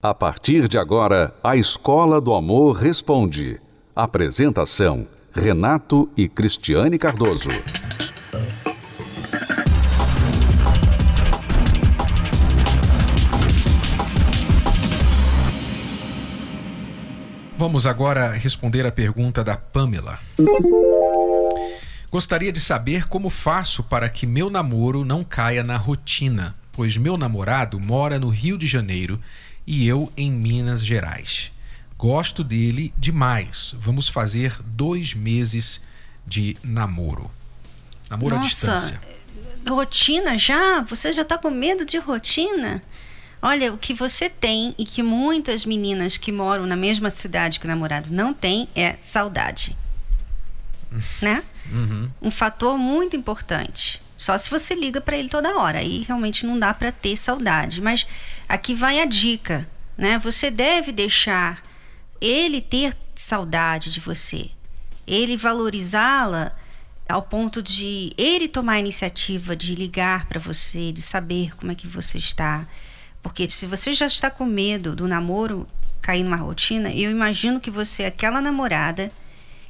A partir de agora, a Escola do Amor Responde. Apresentação: Renato e Cristiane Cardoso. Vamos agora responder a pergunta da Pamela. Gostaria de saber como faço para que meu namoro não caia na rotina, pois meu namorado mora no Rio de Janeiro e eu em Minas Gerais. Gosto dele demais. Vamos fazer dois meses de namoro. Namoro Nossa, à distância. Rotina já? Você já está com medo de rotina? Olha, o que você tem e que muitas meninas que moram na mesma cidade que o namorado não têm é saudade. né? Uhum. Um fator muito importante. Só se você liga para ele toda hora. Aí realmente não dá para ter saudade. Mas aqui vai a dica, né? Você deve deixar ele ter saudade de você. Ele valorizá-la ao ponto de ele tomar a iniciativa de ligar para você, de saber como é que você está. Porque se você já está com medo do namoro cair numa rotina, eu imagino que você é aquela namorada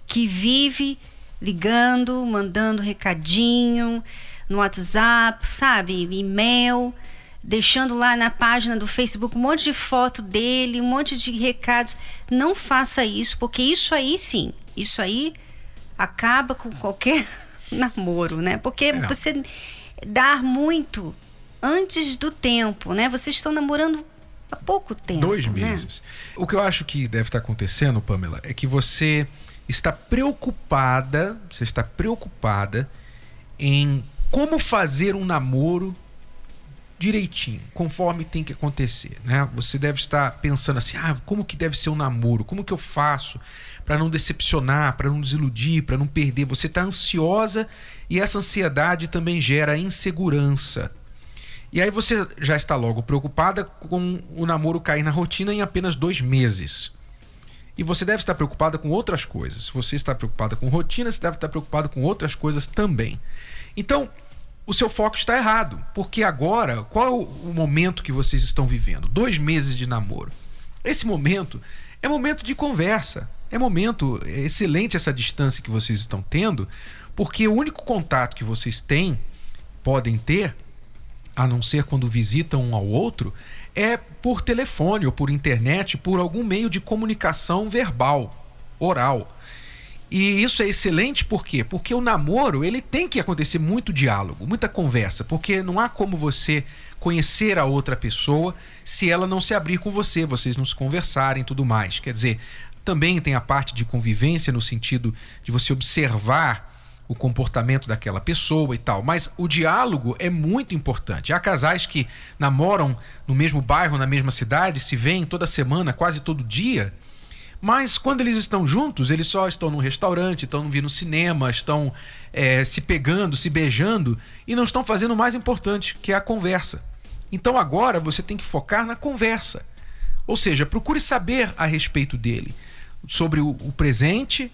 que vive ligando, mandando recadinho, no WhatsApp, sabe? E-mail, deixando lá na página do Facebook um monte de foto dele, um monte de recados. Não faça isso, porque isso aí sim, isso aí acaba com qualquer namoro, né? Porque É, não. você dar muito antes do tempo, né? Vocês estão namorando há pouco tempo. Dois né? meses. O que eu acho que deve estar acontecendo, Pamela, é que você está preocupada, você está preocupada em como fazer um namoro direitinho, conforme tem que acontecer, né? Você deve estar pensando assim: "Ah, como que deve ser um namoro? Como que eu faço para não decepcionar, para não desiludir, para não perder?" Você está ansiosa e essa ansiedade também gera insegurança. E aí você já está logo preocupada com o namoro cair na rotina em apenas dois meses. E você deve estar preocupada com outras coisas. Se você está preocupada com rotina, você deve estar preocupada com outras coisas também. Então, o seu foco está errado. Porque agora, qual é o momento que vocês estão vivendo? Dois meses de namoro. Esse momento é momento de conversa. É momento é excelente essa distância que vocês estão tendo, porque o único contato que vocês têm, podem ter, a não ser quando visitam um ao outro, é por telefone ou por internet, por algum meio de comunicação verbal, oral. E isso é excelente por quê? Porque o namoro, ele tem que acontecer muito diálogo, muita conversa, porque não há como você conhecer a outra pessoa se ela não se abrir com você, vocês não se conversarem tudo mais. Quer dizer, também tem a parte de convivência no sentido de você observar o comportamento daquela pessoa e tal. Mas o diálogo é muito importante. Há casais que namoram no mesmo bairro, na mesma cidade, se veem toda semana, quase todo dia. Mas quando eles estão juntos, eles só estão no restaurante, estão vindo no cinema, estão eh, se pegando, se beijando e não estão fazendo o mais importante, que é a conversa. Então agora você tem que focar na conversa. Ou seja, procure saber a respeito dele, sobre o, o presente,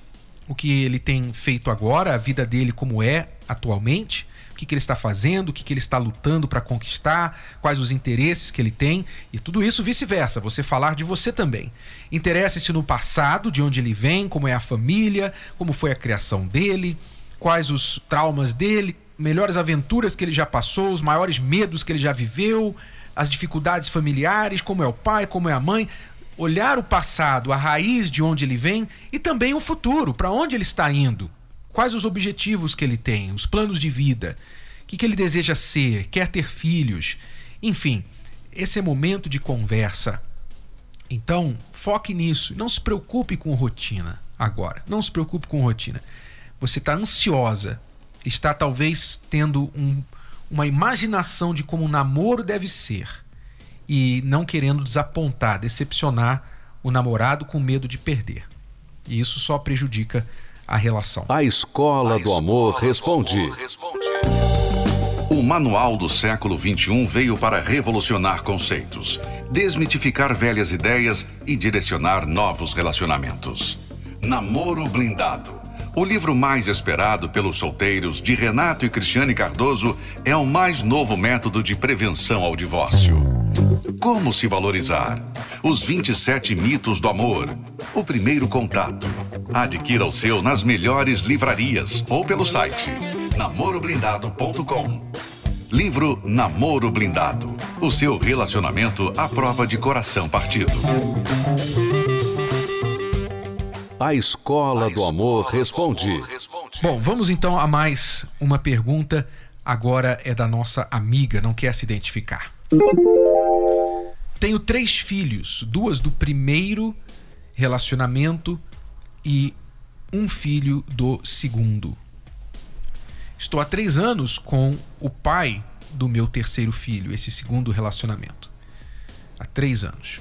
o que ele tem feito agora, a vida dele como é atualmente, o que, que ele está fazendo, o que, que ele está lutando para conquistar, quais os interesses que ele tem e tudo isso vice-versa, você falar de você também. Interesse-se no passado, de onde ele vem, como é a família, como foi a criação dele, quais os traumas dele, melhores aventuras que ele já passou, os maiores medos que ele já viveu, as dificuldades familiares, como é o pai, como é a mãe olhar o passado, a raiz de onde ele vem e também o futuro, para onde ele está indo. Quais os objetivos que ele tem, os planos de vida, o que, que ele deseja ser, quer ter filhos. Enfim, esse é momento de conversa. Então, foque nisso. Não se preocupe com rotina agora. Não se preocupe com rotina. Você está ansiosa, está talvez tendo um- uma imaginação de como um namoro deve ser e não querendo desapontar, decepcionar o namorado com medo de perder. E isso só prejudica a relação. A Escola do Amor Responde. O Manual do Século XXI veio para revolucionar conceitos, desmitificar velhas ideias e direcionar novos relacionamentos. Namoro Blindado. O livro mais esperado pelos solteiros de Renato e Cristiane Cardoso é o mais novo método de prevenção ao divórcio. Como se valorizar? Os 27 mitos do amor. O primeiro contato. Adquira o seu nas melhores livrarias ou pelo site namoroblindado.com. Livro Namoro Blindado. O seu relacionamento à prova de coração partido. A Escola do Amor responde. Bom, vamos então a mais uma pergunta. Agora é da nossa amiga, não quer se identificar. Tenho três filhos, duas do primeiro relacionamento e um filho do segundo. Estou há três anos com o pai do meu terceiro filho, esse segundo relacionamento. Há três anos.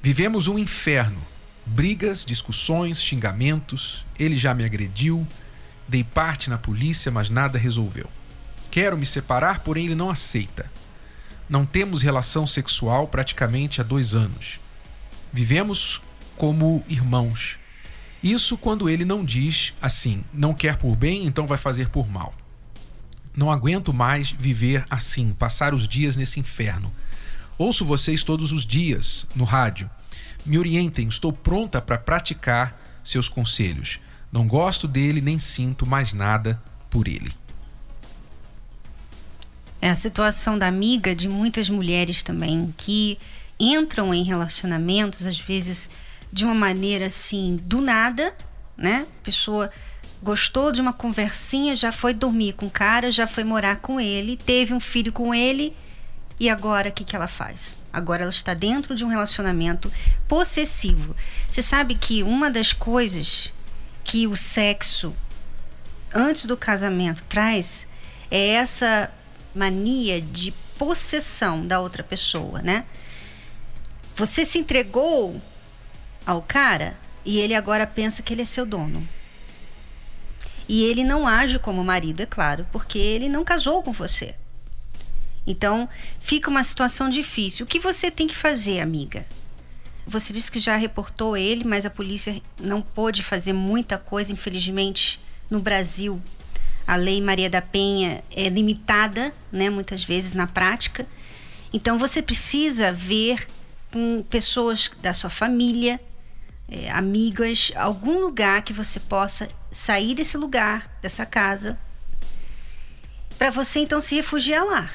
Vivemos um inferno. Brigas, discussões, xingamentos. Ele já me agrediu. Dei parte na polícia, mas nada resolveu. Quero me separar, porém ele não aceita. Não temos relação sexual praticamente há dois anos. Vivemos como irmãos. Isso quando ele não diz assim: não quer por bem, então vai fazer por mal. Não aguento mais viver assim, passar os dias nesse inferno. Ouço vocês todos os dias no rádio. Me orientem, estou pronta para praticar seus conselhos. Não gosto dele nem sinto mais nada por ele. É a situação da amiga de muitas mulheres também que entram em relacionamentos às vezes de uma maneira assim do nada, né? A pessoa gostou de uma conversinha, já foi dormir com o cara, já foi morar com ele, teve um filho com ele e agora o que, que ela faz? Agora ela está dentro de um relacionamento possessivo. Você sabe que uma das coisas que o sexo antes do casamento traz é essa mania de possessão da outra pessoa, né? Você se entregou ao cara e ele agora pensa que ele é seu dono. E ele não age como marido, é claro, porque ele não casou com você. Então, fica uma situação difícil. O que você tem que fazer, amiga? Você disse que já reportou ele, mas a polícia não pôde fazer muita coisa, infelizmente, no Brasil a lei Maria da Penha é limitada, né, muitas vezes na prática. Então você precisa ver com pessoas da sua família, é, amigas, algum lugar que você possa sair desse lugar, dessa casa, para você então se refugiar lá.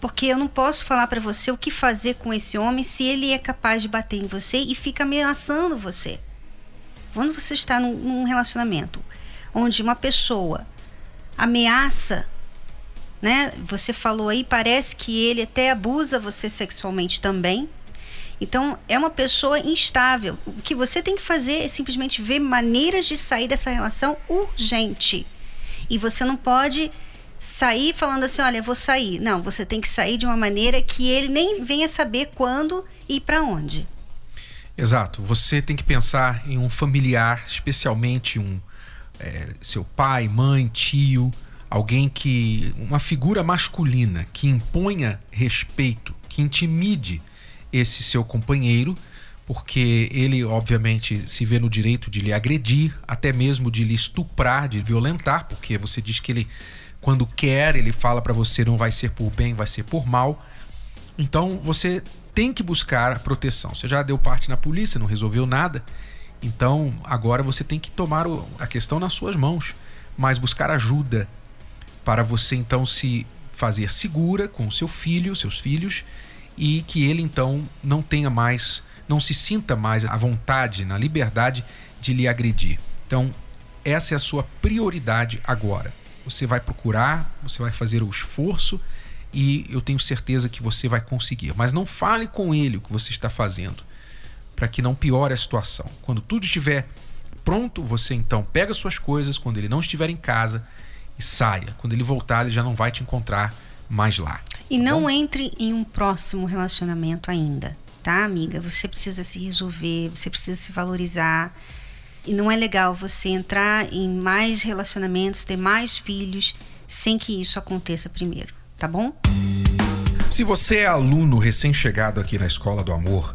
Porque eu não posso falar para você o que fazer com esse homem se ele é capaz de bater em você e fica ameaçando você. Quando você está num, num relacionamento onde uma pessoa ameaça, né? Você falou aí, parece que ele até abusa você sexualmente também. Então, é uma pessoa instável. O que você tem que fazer é simplesmente ver maneiras de sair dessa relação urgente. E você não pode sair falando assim, olha, vou sair. Não, você tem que sair de uma maneira que ele nem venha saber quando e para onde. Exato. Você tem que pensar em um familiar, especialmente um é, seu pai, mãe, tio, alguém que. uma figura masculina que imponha respeito, que intimide esse seu companheiro, porque ele, obviamente, se vê no direito de lhe agredir, até mesmo de lhe estuprar, de violentar, porque você diz que ele, quando quer, ele fala para você não vai ser por bem, vai ser por mal. Então você tem que buscar proteção. Você já deu parte na polícia, não resolveu nada. Então, agora você tem que tomar a questão nas suas mãos, mas buscar ajuda para você então se fazer segura com seu filho, seus filhos, e que ele então não tenha mais, não se sinta mais à vontade, na liberdade de lhe agredir. Então, essa é a sua prioridade agora. Você vai procurar, você vai fazer o esforço e eu tenho certeza que você vai conseguir. Mas não fale com ele o que você está fazendo para que não piore a situação. Quando tudo estiver pronto, você então pega suas coisas quando ele não estiver em casa e saia. Quando ele voltar, ele já não vai te encontrar mais lá. E tá não bom? entre em um próximo relacionamento ainda, tá, amiga? Você precisa se resolver, você precisa se valorizar. E não é legal você entrar em mais relacionamentos, ter mais filhos, sem que isso aconteça primeiro, tá bom? Se você é aluno recém-chegado aqui na Escola do Amor,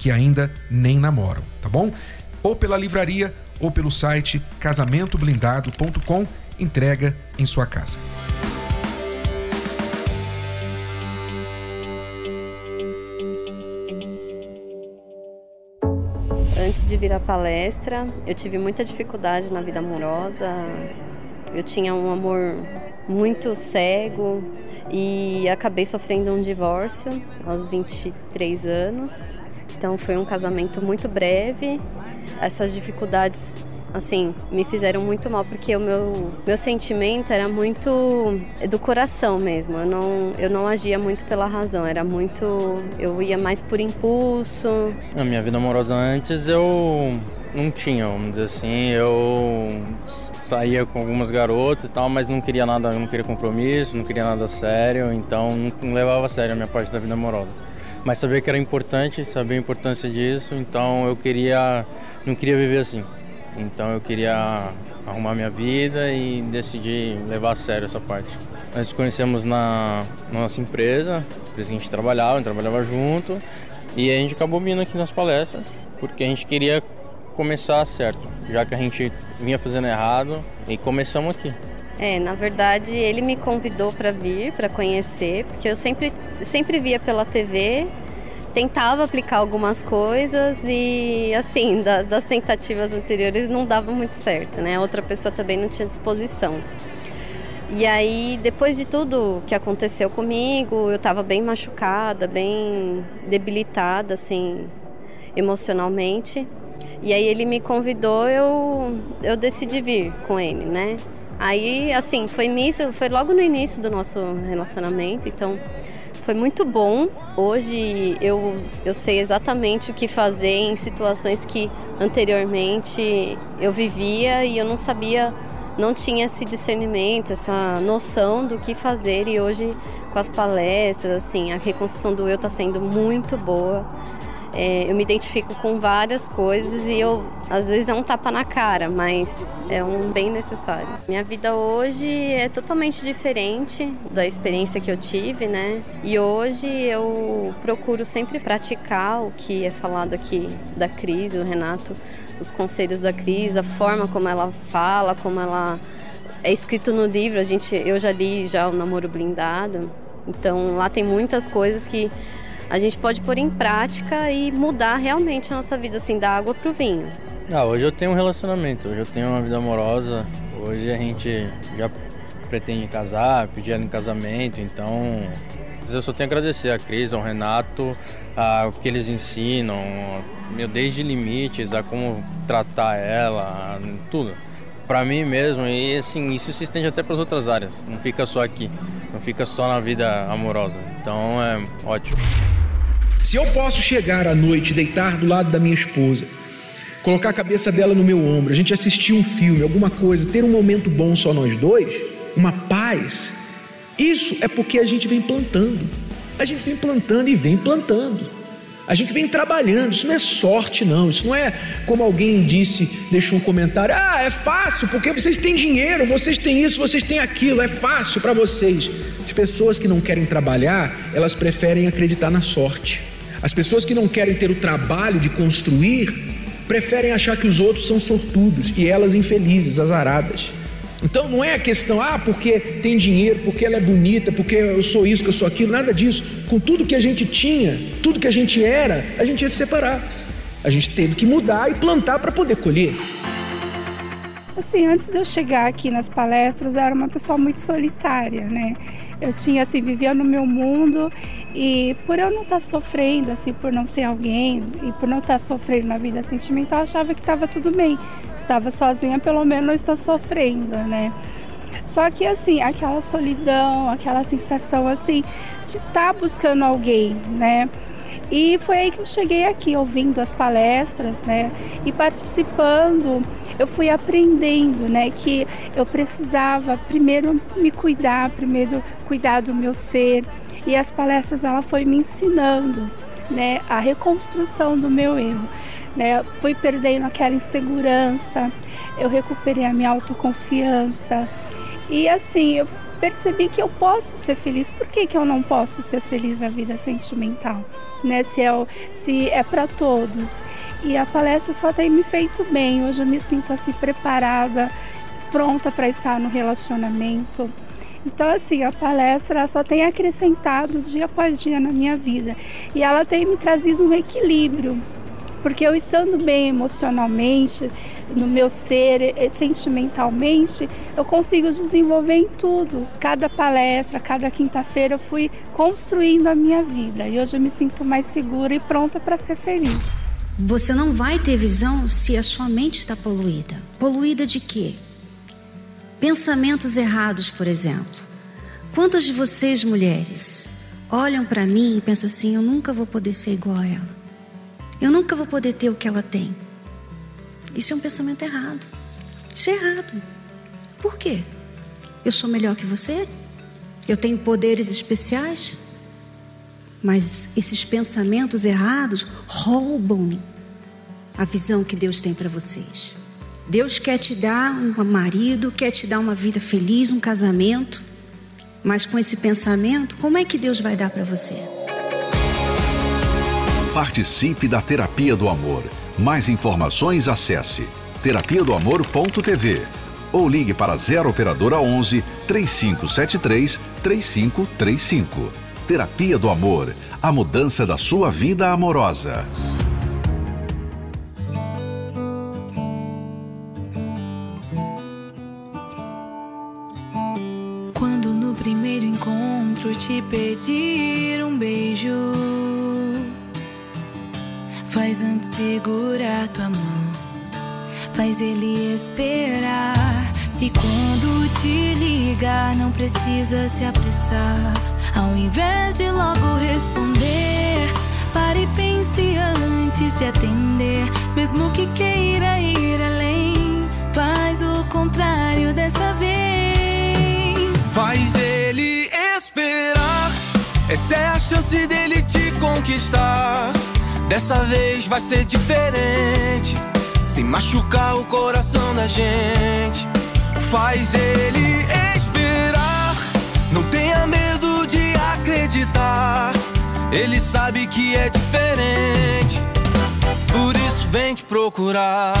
que ainda nem namoram, tá bom? Ou pela livraria ou pelo site casamentoblindado.com, entrega em sua casa. Antes de vir à palestra, eu tive muita dificuldade na vida amorosa. Eu tinha um amor muito cego e acabei sofrendo um divórcio aos 23 anos. Então foi um casamento muito breve. Essas dificuldades assim, me fizeram muito mal porque o meu, meu sentimento era muito do coração mesmo. Eu não, eu não agia muito pela razão, era muito. Eu ia mais por impulso. Na minha vida amorosa antes eu não tinha, vamos dizer assim. Eu saía com algumas garotas e tal, mas não queria nada, não queria compromisso, não queria nada sério, então não levava a sério a minha parte da vida amorosa. Mas sabia que era importante, sabia a importância disso, então eu queria, não queria viver assim. Então eu queria arrumar minha vida e decidi levar a sério essa parte. Nós nos conhecemos na, na nossa empresa, empresa que a gente trabalhava, a gente trabalhava junto, e a gente acabou vindo aqui nas palestras, porque a gente queria começar certo, já que a gente vinha fazendo errado e começamos aqui. É, na verdade, ele me convidou para vir, para conhecer, porque eu sempre, sempre via pela TV tentava aplicar algumas coisas e assim da, das tentativas anteriores não dava muito certo, né? Outra pessoa também não tinha disposição. E aí, depois de tudo que aconteceu comigo, eu estava bem machucada, bem debilitada, assim, emocionalmente. E aí ele me convidou, eu, eu decidi vir com ele, né? Aí, assim, foi nisso, foi logo no início do nosso relacionamento, então foi muito bom. Hoje eu, eu sei exatamente o que fazer em situações que anteriormente eu vivia e eu não sabia, não tinha esse discernimento, essa noção do que fazer. E hoje, com as palestras, assim, a reconstrução do eu está sendo muito boa. É, eu me identifico com várias coisas e eu às vezes é um tapa na cara, mas é um bem necessário. Minha vida hoje é totalmente diferente da experiência que eu tive, né? E hoje eu procuro sempre praticar o que é falado aqui da crise, o Renato, os conselhos da crise, a forma como ela fala, como ela é escrito no livro. A gente, eu já li já o Namoro Blindado, então lá tem muitas coisas que a gente pode pôr em prática e mudar realmente a nossa vida, assim, da água para o vinho. Ah, hoje eu tenho um relacionamento, hoje eu tenho uma vida amorosa, hoje a gente já pretende casar, pedir ela em casamento, então eu só tenho a agradecer a Cris, ao Renato, o que eles ensinam, meu, desde limites, a como tratar ela, tudo. Para mim mesmo, e assim, isso se estende até para as outras áreas, não fica só aqui, não fica só na vida amorosa. Então é ótimo. Se eu posso chegar à noite, deitar do lado da minha esposa, colocar a cabeça dela no meu ombro, a gente assistir um filme, alguma coisa, ter um momento bom só nós dois, uma paz, isso é porque a gente vem plantando. A gente vem plantando e vem plantando. A gente vem trabalhando, isso não é sorte, não. Isso não é como alguém disse, deixou um comentário: ah, é fácil, porque vocês têm dinheiro, vocês têm isso, vocês têm aquilo, é fácil para vocês. As pessoas que não querem trabalhar, elas preferem acreditar na sorte. As pessoas que não querem ter o trabalho de construir preferem achar que os outros são sortudos e elas infelizes, azaradas. Então não é a questão, ah, porque tem dinheiro, porque ela é bonita, porque eu sou isso, que eu sou aquilo, nada disso. Com tudo que a gente tinha, tudo que a gente era, a gente ia se separar. A gente teve que mudar e plantar para poder colher. Assim, antes de eu chegar aqui nas palestras, eu era uma pessoa muito solitária, né? Eu tinha, assim, vivia no meu mundo e por eu não estar tá sofrendo, assim, por não ter alguém e por não estar tá sofrendo na vida sentimental, eu achava que estava tudo bem. Estava sozinha, pelo menos não estou sofrendo, né? Só que, assim, aquela solidão, aquela sensação, assim, de estar tá buscando alguém, né? E foi aí que eu cheguei aqui, ouvindo as palestras, né? E participando, eu fui aprendendo, né? Que eu precisava primeiro me cuidar, primeiro cuidar do meu ser. E as palestras, ela foi me ensinando, né? A reconstrução do meu erro. Né? Fui perdendo aquela insegurança, eu recuperei a minha autoconfiança. E assim, eu percebi que eu posso ser feliz. Por que, que eu não posso ser feliz na vida sentimental? Né? Se é, se é para todos. E a palestra só tem me feito bem. Hoje eu me sinto assim preparada, pronta para estar no relacionamento. Então, assim, a palestra só tem acrescentado dia após dia na minha vida. E ela tem me trazido um equilíbrio porque eu estando bem emocionalmente, no meu ser, eh, sentimentalmente, eu consigo desenvolver em tudo. Cada palestra, cada quinta-feira eu fui construindo a minha vida e hoje eu me sinto mais segura e pronta para ser feliz. Você não vai ter visão se a sua mente está poluída. Poluída de quê? Pensamentos errados, por exemplo. Quantas de vocês, mulheres, olham para mim e pensam assim: eu nunca vou poder ser igual a ela? Eu nunca vou poder ter o que ela tem. Isso é um pensamento errado. Isso é errado. Por quê? Eu sou melhor que você? Eu tenho poderes especiais? Mas esses pensamentos errados roubam a visão que Deus tem para vocês. Deus quer te dar um marido, quer te dar uma vida feliz, um casamento. Mas com esse pensamento, como é que Deus vai dar para você? Participe da Terapia do Amor. Mais informações acesse terapia do amor.tv ou ligue para 0 operadora 11 3573 3535. Terapia do Amor, a mudança da sua vida amorosa. Quando no primeiro encontro te pedir um beijo Faz antes segurar tua mão, faz ele esperar. E quando te ligar, não precisa se apressar. Ao invés de logo responder, pare e pense antes de atender. Mesmo que queira ir além, faz o contrário dessa vez. Faz ele esperar, essa é a chance dele te conquistar. Dessa vez vai ser diferente. Sem machucar o coração da gente. Faz ele esperar. Não tenha medo de acreditar. Ele sabe que é diferente. Por isso vem te procurar.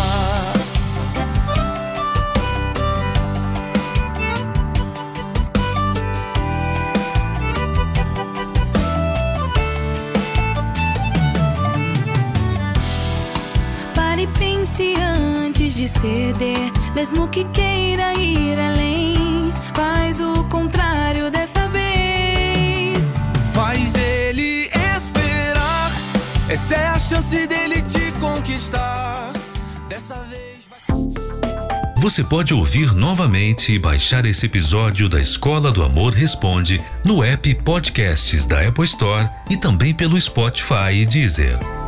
Pense antes de ceder, mesmo que queira ir além. Faz o contrário dessa vez. Faz ele esperar. Essa é a chance dele te conquistar. Dessa vez. Você pode ouvir novamente e baixar esse episódio da Escola do Amor Responde no app Podcasts da Apple Store e também pelo Spotify e Deezer.